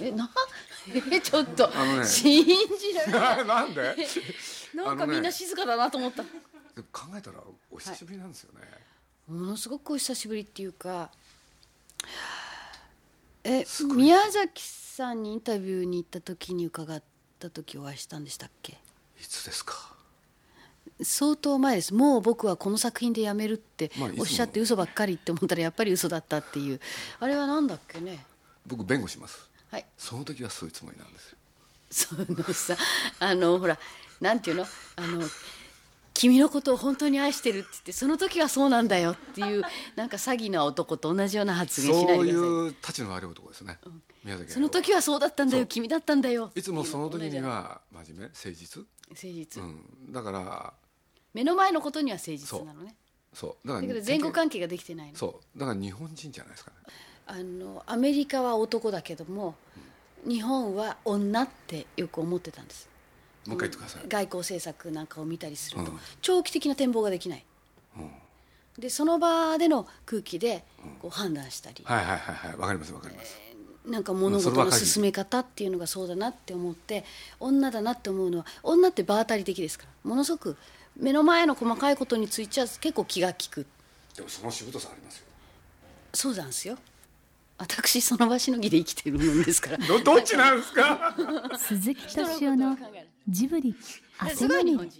えなえちょっとね。信じられない。なんで？なんかみんな静かだなと思った、でも考えたらお久しぶりなんですよね、ものすごくお久しぶりっていうかえ宮崎さんにインタビューに行った時に伺った時お会いしたんでしたっけ？いつですか？相当前です。もう僕はこの作品でやめるっておっしゃって嘘ばっかりって思ったらやっぱり嘘だったっていう。あれはなんだっけね？僕弁護しますはい。その時はそういうつもりなんですよ。そのさあのほらなんていうの？あの君のことを本当に愛してるって言ってその時はそうなんだよっていうなんか詐欺な男と同じような発言しないそういでください。う立ちの悪い男ですね、宮崎その時はそうだったんだよ君だったんだよいつもその時には真面目？誠実、誠実、うん、だから目の前のことには誠実なのね。そう。だから前後関係ができてないの。そう。だから日本人じゃないですかねあのアメリカは男だけども日本は女ってよく思ってたんです。もう一回言ってください、外交政策なんかを見たりすると、うん。長期的な展望ができない。うん。でその場での空気でこう判断したり、はいはいはいはい。わかりますわかります、なんか物事の進め方っていうのがそうだなって思って女だなって思うのは女って場当たり的ですから。ものすごく目の前の細かいことについては結構気が利く。でもそのしぶとさありますよ。そうなんですよ私その場しのぎで生きてるもんですから。どどっちなんですか？鈴木敏夫のジブリ汗まみれ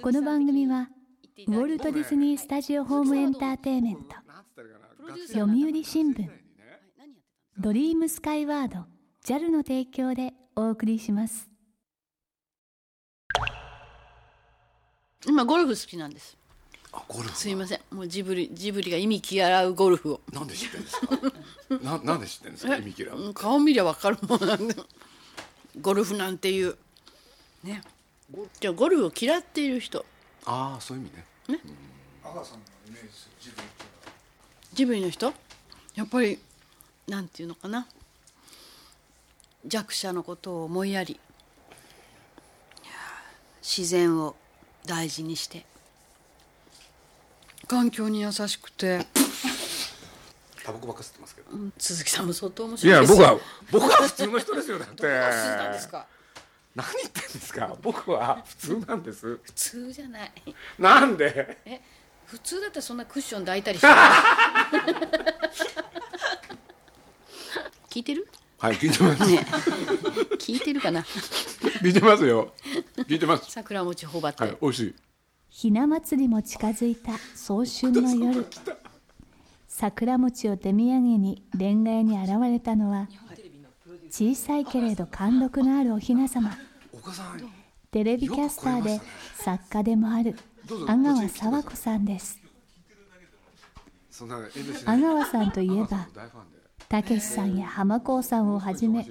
この番組はウォルト・ディズニー・スタジオ・ホーム・エンターテイメント読売新聞ドリームスカイワード JAL の提供でお送りします。た今ゴルフ好きなんですすいません。もうジブリジブリが意味嫌うゴルフを。なんで知ってんですか？ななんで知ってんですか？意味嫌う。うん顔見りゃ分かるもんなんで。ゴルフなんていう。ね。じゃあゴルフを嫌っている人。ああそういう意味ね。ジブリの人。やっぱりなんていうのかな。弱者のことを思いやり。自然を大事にして環境に優しくて、タバコばっか吸ってますけど。うん鈴木さんも相当面い白いですよ。や僕は僕は普通の人ですよだって。どうしてたんですか？何言ってんですか？僕は普通なんです。普通じゃない。なんで？え普通だったらそんなクッション抱いたりしない？聞いてる？はい聞いてます、ね。聞いてるかな？聞いてますよ。聞いてます。桜餅ほばって、はい美味しいひな祭りも近づいた早春の夜。桜餅を手土産にレンガ屋に現れたのは小さいけれど貫禄のあるおひな様。テレビキャスターで作家でもある阿川佐和子さんです。阿川さんといえばたけしさんや浜子さんをはじめ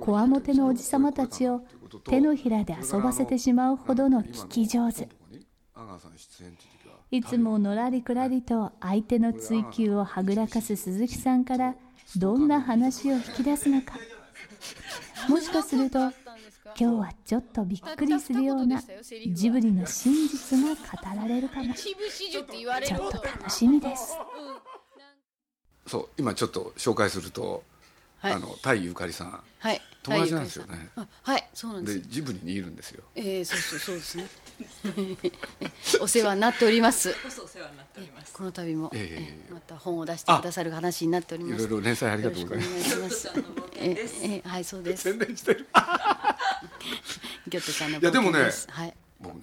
こわもてのおじさまたちを手のひらで遊ばせてしまうほどの聞き上手。阿川さん出演って時は。いつものらりくらりと相手の追求をはぐらかす鈴木さんからどんな話を引き出すのか。もしかすると今日はちょっとびっくりするようなジブリの真実が語られるかも。ちょっと楽しみです。そう今ちょっと紹介すると、はいあのタイゆかりさん。はい。友達なんですよね。あはいそうなんです。でジブリにいるんですよ。えー、そうそうそうですね。お世話になっております。この度も、ええ。えーまた本を出してくださる話になっております。いろいろ連載ありよがとうろしくお願ございます。いします。ええはいそうです。宣伝してる。ギョットさんのいやでもねはい。僕ね、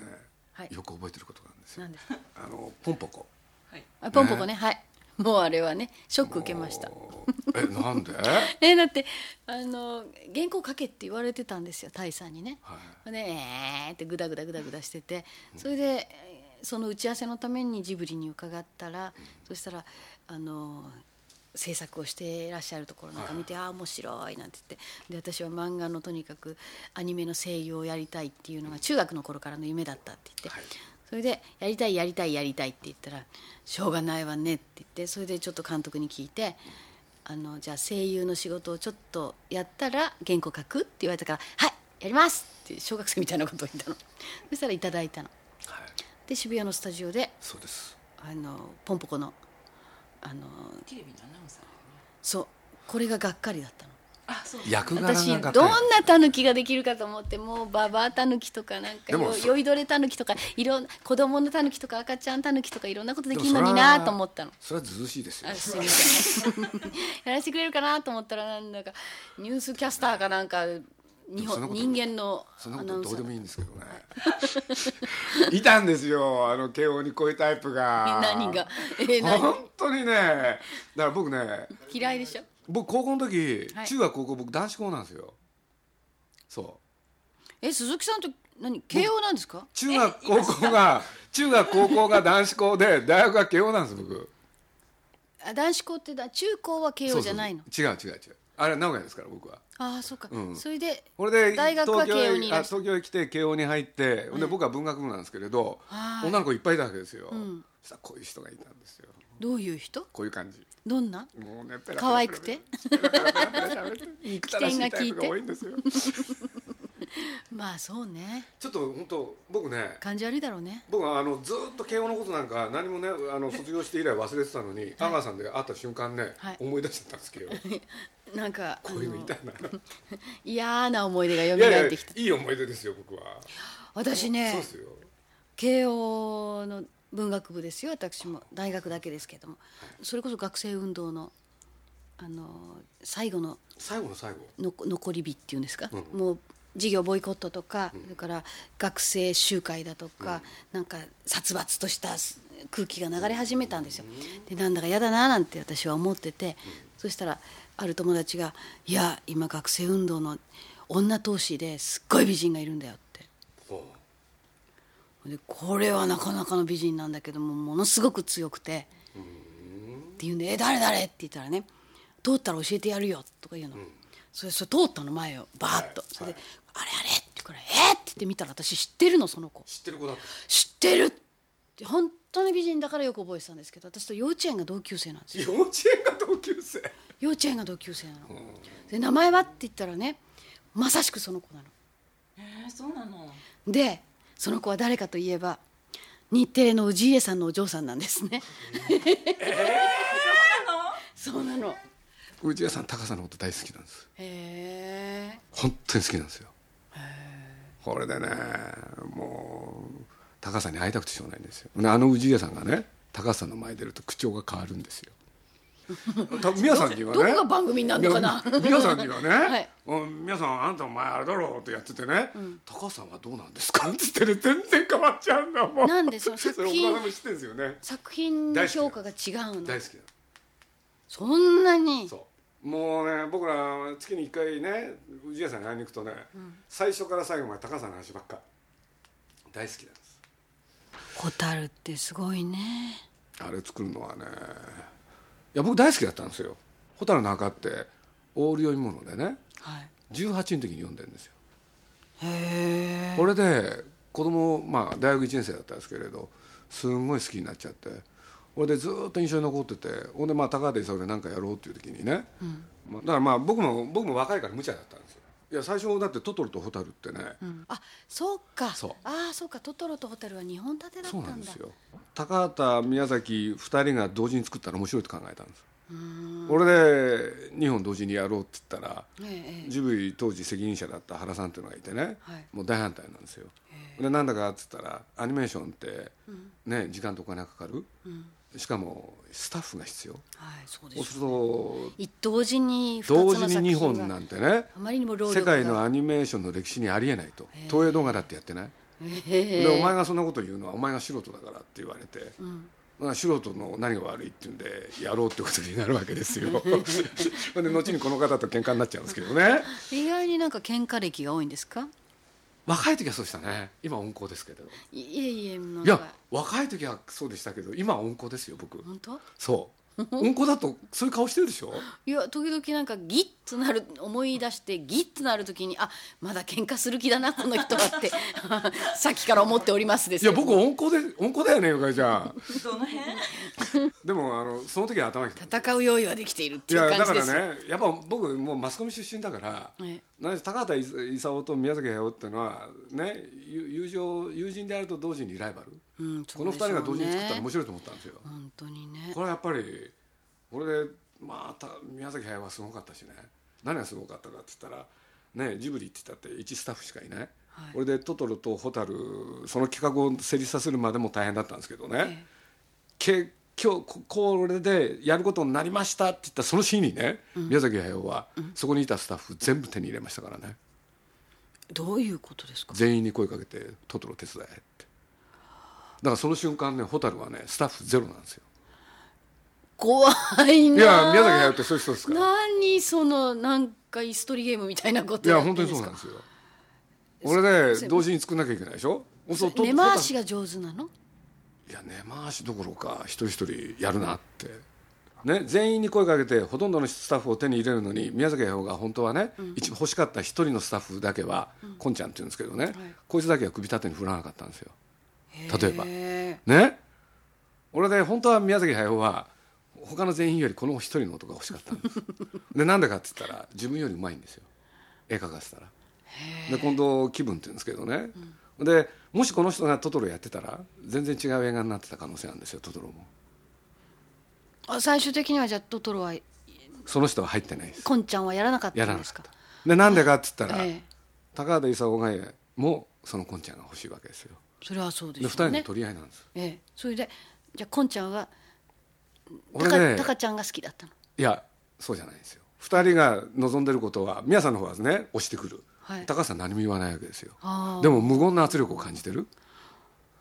はい。よく覚えてることなんですよ。何で？すかあのポンポコ。あポンポコね。はい。もうあれはねショック受けました。も えなんで？え だってあの原稿書けって言われてたんですよタイさんにね。はい。でえーってグダグダグダグダしててそれでえーその打ち合わせのためにジブリに伺ったら、そしたらあの制作をしていらっしゃるところなんか見て、ああ面白いなんて言って。で私は漫画のとにかくアニメの声優をやりたいっていうのが中学の頃からの夢だったって言って、はい。それで「やりたいやりたいやりたい」って言ったら「しょうがないわね」って言ってそれでちょっと監督に聞いて。あのじゃあ声優の仕事をちょっとやったら原稿書くって言われたから「はいやります!」って小学生みたいなことを言ったの。そしたらいただいたの。はい。で渋谷のスタジオでそうです。あのポンポコのあのテレビのアナウンサーそうこれががっかりだったの役柄が私どんなタヌキができるかと思ってもうババアタヌキとかなんか酔いどれタヌキとかいろん子供のタヌキとか赤ちゃんタヌキとかいろんなことできるのになと思ったの。それはずうしいですよ。やらせてくれるかなと思ったらなんだかニュースキャスターかなんか日本人間のそんなことどうでもいいんですけどね。いたんですよあの慶応にこういうタイプが。何が？えー何？本当にね。だから僕ね嫌いでしょ？僕高校の時、はい。中学高校僕男子校なんですよ。そえ鈴木さんと何慶応なんですか？う中学高校が中学高校が男子校で大学が慶応なんです僕。あ男子校ってだ中高は慶応じゃないの？そうそう。違う違う違う。あれ名古屋ですから僕は。ああそうか、うん。それでこれで大学は東京へ慶応にいらっしゃあ東京へ来て慶応に入って、で僕は文学部なんですけれど、はい。女の子いっぱいいたわけですよ、ん。そしたらこういう人がいたんですよ。どういう人？こういう感じどんな？もうねペラペラ可愛くて？ペラペラペラペラ喋って？憎たらしいタイプが多いんですよ。まあそうね。ちょっと本当僕ね感じ悪いだろうね。僕はあのずっと慶応のことなんか何もねあの卒業して以来忘れてたのに阿川さんで会った瞬間ね、はい。思い出しちゃったんですけど。なんかこういうのいたな嫌な思い出が蘇いやいやってきた。いい思い出ですよ僕は。私ねそうですよ。慶応の文学部ですよ私も。大学だけですけども。それこそ学生運動のあの最後の最後の最後。の残り火っていうんですか、うん。もう授業ボイコットとか、それから学生集会だとか、なんか殺伐とした空気が流れ始めたんですよ。でなんだか嫌だななんて私は思ってて、そしたらある友達が「いや今学生運動の女闘士ですっごい美人がいるんだよ」でこれはなかなかの美人なんだけどもものすごく強くて。って言うんで「え誰誰?」って言ったらね「通ったら教えてやるよ」とか言うの、それそれ通ったの前をバーッと、はい。それで「あれあれ?」って言うから「え？っ?」って言って見たら私知ってるのその子。う知ってる子だ知ってるって。本当に美人だからよく覚えてたんですけど私と幼稚園が同級生なんですよ。幼稚園が同級生？幼稚園が同級生なの、で名前は？って言ったらねまさしくその子なの。えー、そうなの。でその子は誰かといえば日テレの氏家さんのお嬢さんなんですね。そうなの。内谷さん高さんのこと大好きなんですへえ。本当に好きなんですよこれでねもう高さんに会いたくてしょうがないんですよねあの氏家さんがね高さんの前に出ると口調が変わるんですよ多分皆さんにはね。どこが番組になるのかな。皆さんにはね、はい。うん皆さんあんたお前あれだろうってやっててね、高さんはどうなんですか？って言ってね全然変わっちゃうんだもん。なんでその作品それ岡田も知ってるんですよね。作品の評価が違うの。大好き。なの。そんなに。そう。もうね僕ら月に1回ね氏家さんに会いに行くとね、最初から最後まで高さんの話ばっか。大好きなんです。ホタルってすごいね。あれ作るのはねいや僕大好きだったんですよ「蛍の墓」ってオール読み物でね。はい。18の時に読んでるんですよ。へえ。これで子供まあ大学1年生だったんですけれどすんごい好きになっちゃって。これでずっと印象に残っててほんでまあ高畑勲で何かやろうっていう時にね、まあ、だからまあ僕も僕も若いから無茶だったんですよいや最初だってトトロとホタルってね、うん。あ、そうか。そう。ああ、そうか。トトロとホタルは日本立てだったそんだ。うなんですよ。高畑宮崎2人が同時に作ったら面白いと考えたんです。俺で2本同時にやろうって言ったらえええジブリ当時責任者だった原さんっていうのがいてね、はい。もう大反対なんですよ。でなんだかっつったらアニメーションって、ね時間とお金がかかる、しかもスタッフが必要。えはい、そうでそうする。と一同時に同時に2品が本なんてねあまりにも世界のアニメーションの歴史にありえないと東映動画だってやってない？でお前がそんなこと言うのはお前が素人だからって言われて、まあ素人の何が悪いっていうんでやろうってことになるわけですよ。で後にこの方と喧嘩になっちゃうんですけどね。意外になんか喧嘩歴が多いんですか？若い時はそうでしたね。今温厚ですけど。いいえいえいやか若い時はそうでしたけど今は温厚ですよ僕。本当？そう温厚だとそういう顔してるでしょ？いや時々なんかギッとなる思い出してギッとなる時にあまだ喧嘩する気だなこの人はって さっきから思っておりますですいやけど僕温厚で温厚だよねゆかりちゃん。どの辺？でもあのその時は頭に戦う用意はできているっていういやだか感じですらねやっぱ僕もうマスコミ出身だから、えなんで高畑勲と宮崎駿っていうのはね友友情友人であると同時にライバル、うんこの二人が同時に作ったら面白いと思ったんですよ、本当にね。これはやっぱりこれでまあた宮崎駿はすごかったしね。何がすごかったかって言ったらねジブリって言ったって1スタッフしかいない、はい。これでトトロとホタルその企画を成立させるまでも大変だったんですけどね、えけ今日ここれでやることになりましたって言ったその日にね、宮崎駿は、そこにいたスタッフ全部手に入れましたからね。えどういうことですか？全員に声かけて「トトロ手伝え」ってだからその瞬間ねホタルはねスタッフゼロなんですよ。怖いな。いや宮崎駿ってそういう人ですから。何そのなんか椅子取りゲームみたいなこといや本当にそうなんですよ。俺で同時に作んなきゃいけないでしょ？そうと根回しが上手なの？いや根回しどころか一人一人やるなって、ね、全員に声かけてほとんどのスタッフを手に入れるのに宮崎駿が本当はね、一番欲しかった一人のスタッフだけは、こんちゃんって言うんですけどね、こいつだけは首縦に振らなかったんですよ例えば。へね。俺で本当は宮崎駿は他の全員よりこの一人の男が欲しかったんです。でなんでかって言ったら自分よりうまいんですよ。絵描かせたら。で今度気分って言うんですけどね、でもしこの人がトトロやってたら全然違う映画になってた可能性なんですよトトロも。ーあ最終的にはじゃあトトロはその人は入ってないです。こんちゃんはやらなかっやたんですか？でなんでかって言ったら、ええ。高畑勲がもそのこんちゃんが欲しいわけですよそれはそうでで二しょうね。人の取り合いなんです。ええ。それでじゃあこんちゃんは俺ねたかちゃんが好きだったの？いやそうじゃないんですよ。二人が望んでることは宮さんの方はね押してくる、はい。高橋さん何も言わないわけですよ。でも無言な圧力を感じてる。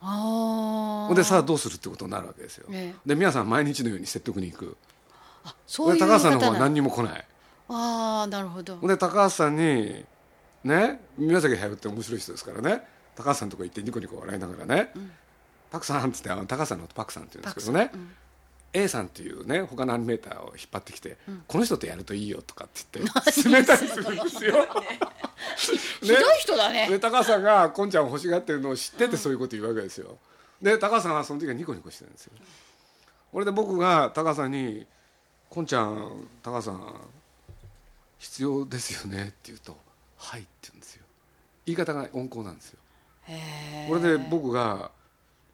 あでさあどうするってことになるわけですよ、えで宮さん毎日のように説得に行く。あそういうで高橋さんの方は何にも来ない。ああなるほど。で高橋さんにね宮崎駿って面白い人ですからね高橋さんとこ行ってニコニコ笑いながらね「パクさん」って言ってあの高橋さんのことパクさんって言うんですけどね、A さんっていうね他のアニメーターを引っ張ってきて、この人とやるといいよとかって言って 進めたりするんですよ。ひどい人だねで高橋さんがこんちゃんを欲しがってるのを知っててそういうこと言うわけですよ。で高橋さんはその時はニコニコしてるんですよ。これで僕が高橋さんに「こんちゃん高橋さん必要ですよね」って言うと「はい」って言うんですよ。言い方が温厚なんですよ。これで僕が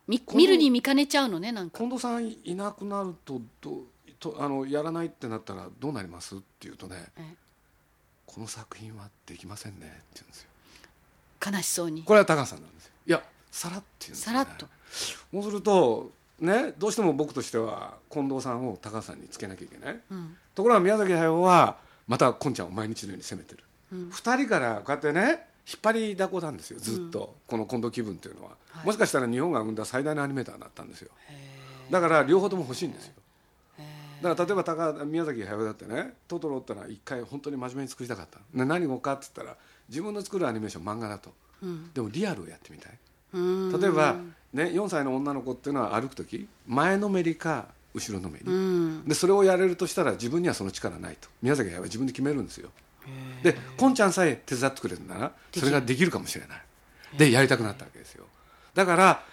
み見るに見かねちゃうのねなんか。近藤さんいなくなるとどとあのやらないってなったらどうなります？って言うとねえ「この作品はできませんね」って言うんですよ。悲しそうに。これは高橋さんなんですよ。いやさらって言うんですよ、ね、さらっと。そうするとねどうしても僕としては近藤さんを高橋さんにつけなきゃいけない、ん。ところが宮崎駿はまたこんちゃんを毎日のように責めてる、二人からこうやってね引っ張りだこなんですよずっと、この近藤気分っていうのは、もしかしたら日本が生んだ最大のアニメーターだったんですよ。だから両方とも欲しいんですよ。だから例えば高宮崎駿だってね「トトロ」ってのは一回本当に真面目に作りたかった、ね、何をかって言ったら自分の作るアニメーション漫画だと、でもリアルをやってみたい。例えば、ね、4歳の女の子っていうのは歩く時前のめりか後ろのめり、でそれをやれるとしたら自分にはその力ないと。宮崎駿は自分で決めるんですよでこんちゃんさえ手伝ってくれるならそれができるかもしれない。でやりたくなったわけですよ。だから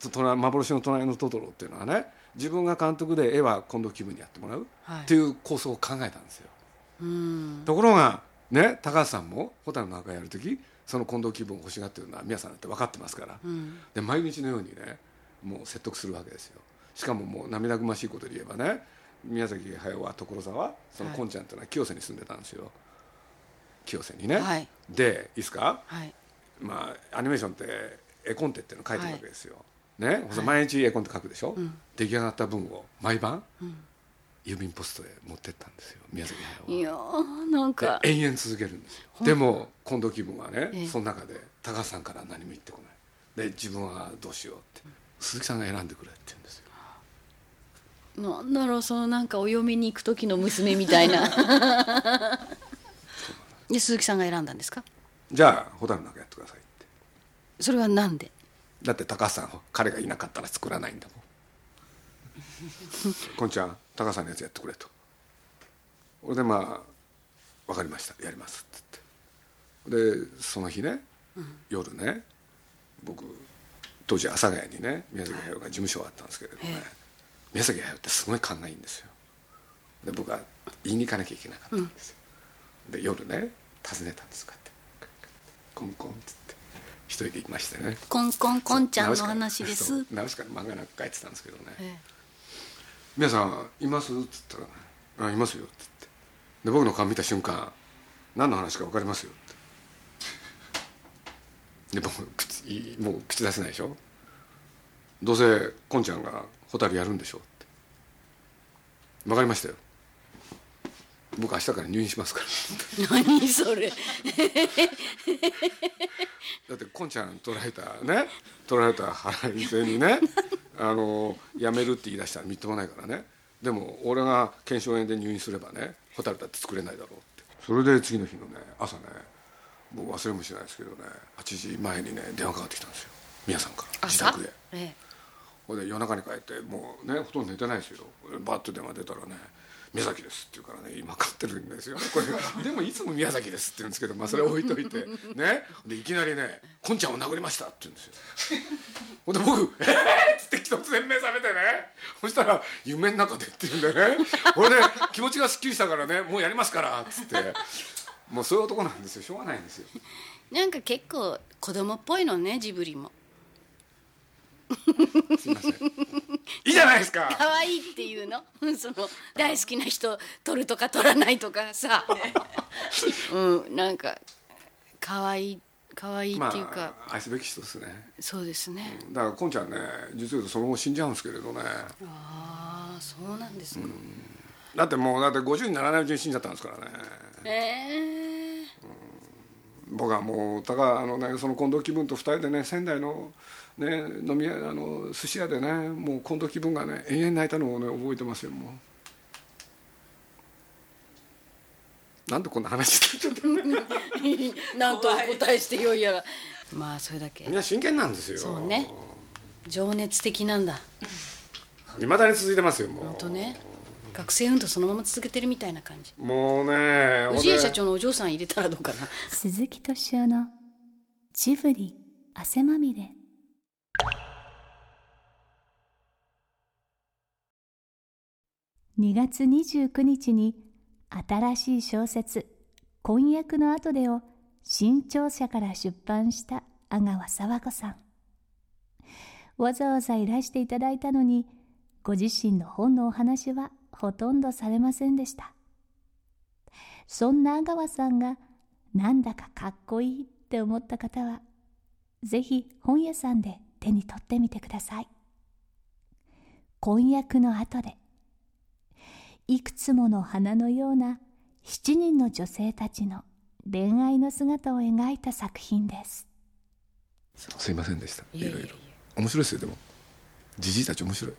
とと幻の隣のトトロっていうのはね自分が監督で絵は近藤気分にやってもらう、はい。っていう構想を考えたんですよ。うん。ところがね高橋さんも「蛍の中」やる時その近藤気分を欲しがってるのは皆さんだって分かってますから、で毎日のようにねもう説得するわけですよ。しかももう涙ぐましいことで言えばね宮崎駿は所沢そのこんちゃんっていうのは清瀬に住んでたんですよ清瀬にね、はい。でいいですか？はい。まあアニメーションって絵コンテっていうのを書いてるわけですよ、ね、毎日絵コンテ書くでしょ、出来上がった分を毎晩、郵便ポストへ持ってったんですよ宮崎駿は。いやーなんか。で延々続けるんですよ。でも近藤気分はね、ええ。その中で高橋さんから何も言ってこない。で自分はどうしようって。鈴木さんが選んでくれって言うんですよ。なんだろうそのなんかお嫁に行く時の娘みたいな で鈴木さんが選んだんですか？じゃあ蛍の中やってくださいって。それはなんで？だって高橋さん彼がいなかったら作らないんだもん。こんちゃん高橋さんのやつやってくれと。俺でまあ分かりました。やりますっつって。でその日ね、夜ね僕当時阿佐ヶ谷にね宮崎駿が事務所があったんですけれどね、宮崎駿ってすごい勘がいいんですよ。で僕は言いに行かなきゃいけなかったんですよ、で夜ね訪ねたんですこうやって。コンコンっつって。一人で行きましてね。コンコンコンちゃんの話です。ナウシカの漫画なんか書いてたんですけどね。え「皆さんいます?」っつったら「あいますよ」っつって。で僕の顔見た瞬間何の話か分かりますよって。で僕口いもう口出せないでしょ？どうせこんちゃんが蛍やるんでしょ？って。分かりましたよ僕明日から入院しますから。え 何それ。だってこんちゃん取られたね。取られた腹いせにね。あの辞めるって言い出したらみっともないからね。でも俺が腱鞘炎で入院すればね蛍だって作れないだろうって。それで次の日のね朝ね僕忘れもしないですけどね8時前にね電話かかってきたんですよ。宮さんから。自朝宅でえほいで夜中に帰ってもうねほとんど寝てないですよ。バッと電話出たらね「宮崎です」って言うからね今飼ってるんですよこれでもいつも宮崎ですって言うんですけどまあそれ置いといて。ね。でいきなりね「こんちゃんを殴りました」って言うんですよ。ほんで僕「えー!」っつって突然目覚めてね。そしたら「夢の中で」って言うんでね。ほいで気持ちがすっきりしたからね「もうやりますから」っつって。もうそういう男なんですよ。しょうがないんですよ。えなんか結構子供っぽいのねジブリもすいません。いいじゃないですか。可愛いっていうの？その大好きな人取るとか取らないとかさ、うんなんか可愛い可愛いまっていうか、あ愛すべき人ですね。そうですね、だからこんちゃんね実を言うとその後死んじゃうんですけれどね。ああそうなんですか、だってもうだって50にならないうちに死んじゃったんですからね。ええ僕はもうたかあのねその近藤気分と二人でね仙台のね飲み屋あの寿司屋でねもう近藤気分がね延々泣いたのをね覚えてますよもう。なんでこんな話してちゃった なんとお答えしてよいやら。まあそれだけ。みんな真剣なんですよ。そうね。情熱的なんだ。いまだに続いてますよもう。本当ね。学生運動そのまま続けてるみたいな感じ。もうね氏家社長のお嬢さん入れたらどうかな。鈴木敏夫のジブリ汗まみれ2月29日に新しい小説「婚約の後で」を新潮社から出版した阿川佐和子さん。わざわざいらしていただいたのにご自身の本のお話はほとんどされませんでした。そんな阿川さんがなんだかかっこいいって思った方はぜひ本屋さんで手に取ってみてください。婚約の後でいくつもの花のような7人の女性たちの恋愛の姿を描いた作品です。すいませんでした。いろいろ面白いですよでも。じじいたち面白い。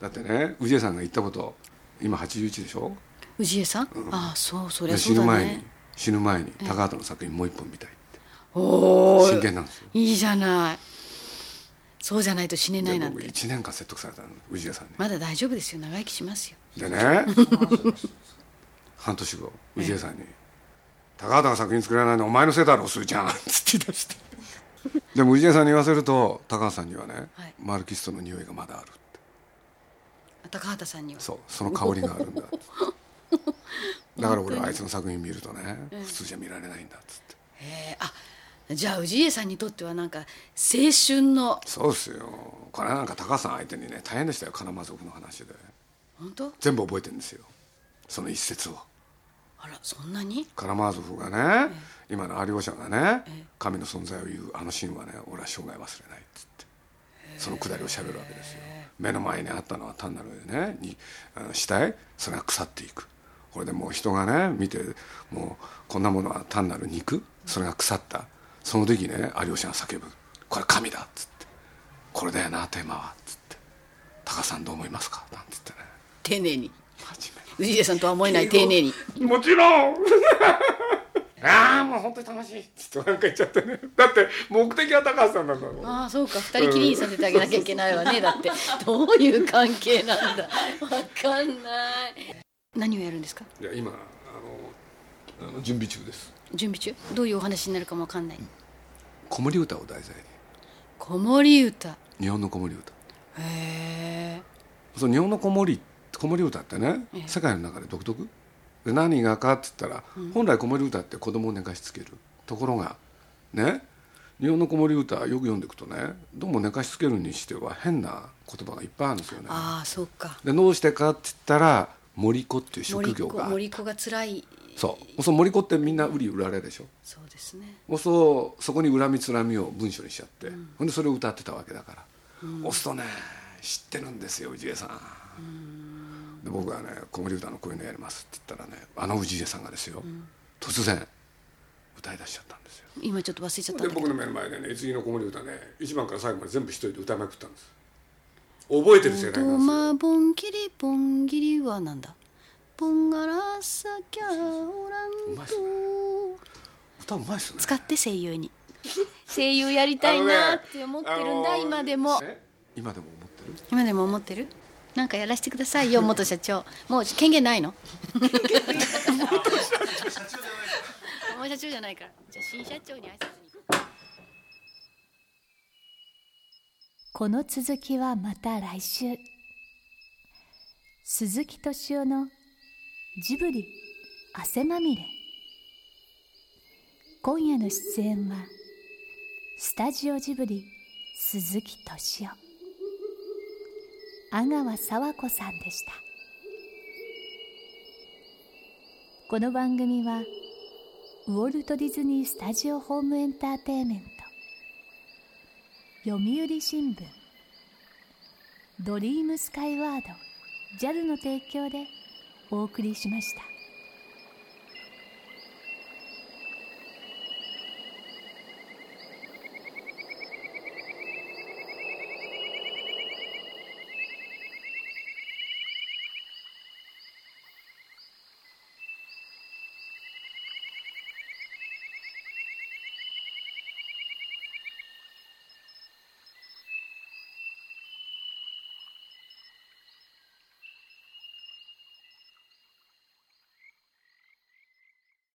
だってね氏家さんが言ったこと今81でしょ？氏家さん、ああそうそりゃ死そうだぬ前にね死ぬ前に高畑の作品もう一本見たいって。おお真剣なんですよ。いいじゃない。そうじゃないと死ねないなんて。1年間説得されたの氏家さんに。まだ大丈夫ですよ。長生きしますよでね 半年後氏家さんに「高畑が作品作れないのはお前のせいだろすーちゃん」つって言い出して。でも氏家さんに言わせると高畑さんにはね、はい。マルキストの匂いがまだあるって。高畑さんには。そうその香りがあるんだ だから俺はあいつの作品見るとね普通じゃ見られないんだっつって。へえあじゃあ氏家さんにとってはなんか青春のそうですよ。これなんか高橋さん相手にね大変でしたよ金間族の話で本当？全部覚えてるんですよ。その一節を。あらそんなに？カラマーゾフがね、今の有吉がね、神の存在を言うあのシーンはね俺は生涯忘れないっつって。そのくだりをしゃべるわけですよ。目の前にあったのは単なるねにあの死体？それが腐っていく。これでもう人がね見てもうこんなものは単なる肉？それが腐った。その時ね有吉が叫ぶ「これ神だ」っつって「これだよなテーマは」っつって「高さんどう思いますか?」なんつってね丁寧に。氏家さんとは思えない丁寧に。もちろん。ああもう本当に楽しい。っつってなんか言っちゃってね。だって目的は高橋さんなんだろうああそうか。二人きりにさせてあげなきゃいけないわね。だって。どういう関係なんだ。わかんない。何をやるんですか？いや今あのあの準備中です。準備中？どういうお話になるかもわかんない。子守歌を題材に。子守歌。日本の子守歌。へえその日本の子守子守歌ってね、ええ。世界の中で独特？で何がかって言ったら、本来子守歌って子供を寝かしつける。ところがね日本の子守歌よく読んでいくとねどうも寝かしつけるにしては変な言葉がいっぱいあるんですよね。ああそうか。でどうしてかって言ったら森子っていう職森業が。子森子が辛い。そう。その森子ってみんな売り売られでしょ。そうですね。そうそこに恨みつらみを文章にしちゃって、ほんでそれを歌ってたわけだから、押すとね知ってるんですよ氏家さん、で僕がね「子守歌のこういうのやります」って言ったらねあの氏家さんがですよ、突然歌い出しちゃったんですよ。今ちょっと忘れちゃったんで僕の目の前でね「いつぎの子守歌ね1番から最後まで全部一人で歌いまくったんです。覚えてる世代となんですよ。まぼんぎりぼんぎりはなんだ？ぼんがらさきゃおらんと歌うまいっすね。使って声優に。声優やりたいなって思ってるんだ、ね今でも。え？今でも思ってる？今でも思ってる？なんかやらせてくださいよ元社長。もう権限ないの？もう社長じゃないから。じゃあ新社長に挨拶にこの続きはまた来週。鈴木敏夫のジブリ汗まみれ。今夜の出演はスタジオジブリ鈴木敏夫阿川佐和子さんでしたこの番組はウォルト・ディズニー・スタジオ・ホーム・エンターテインメント読売新聞ドリームスカイワード JAL の提供でお送りしました。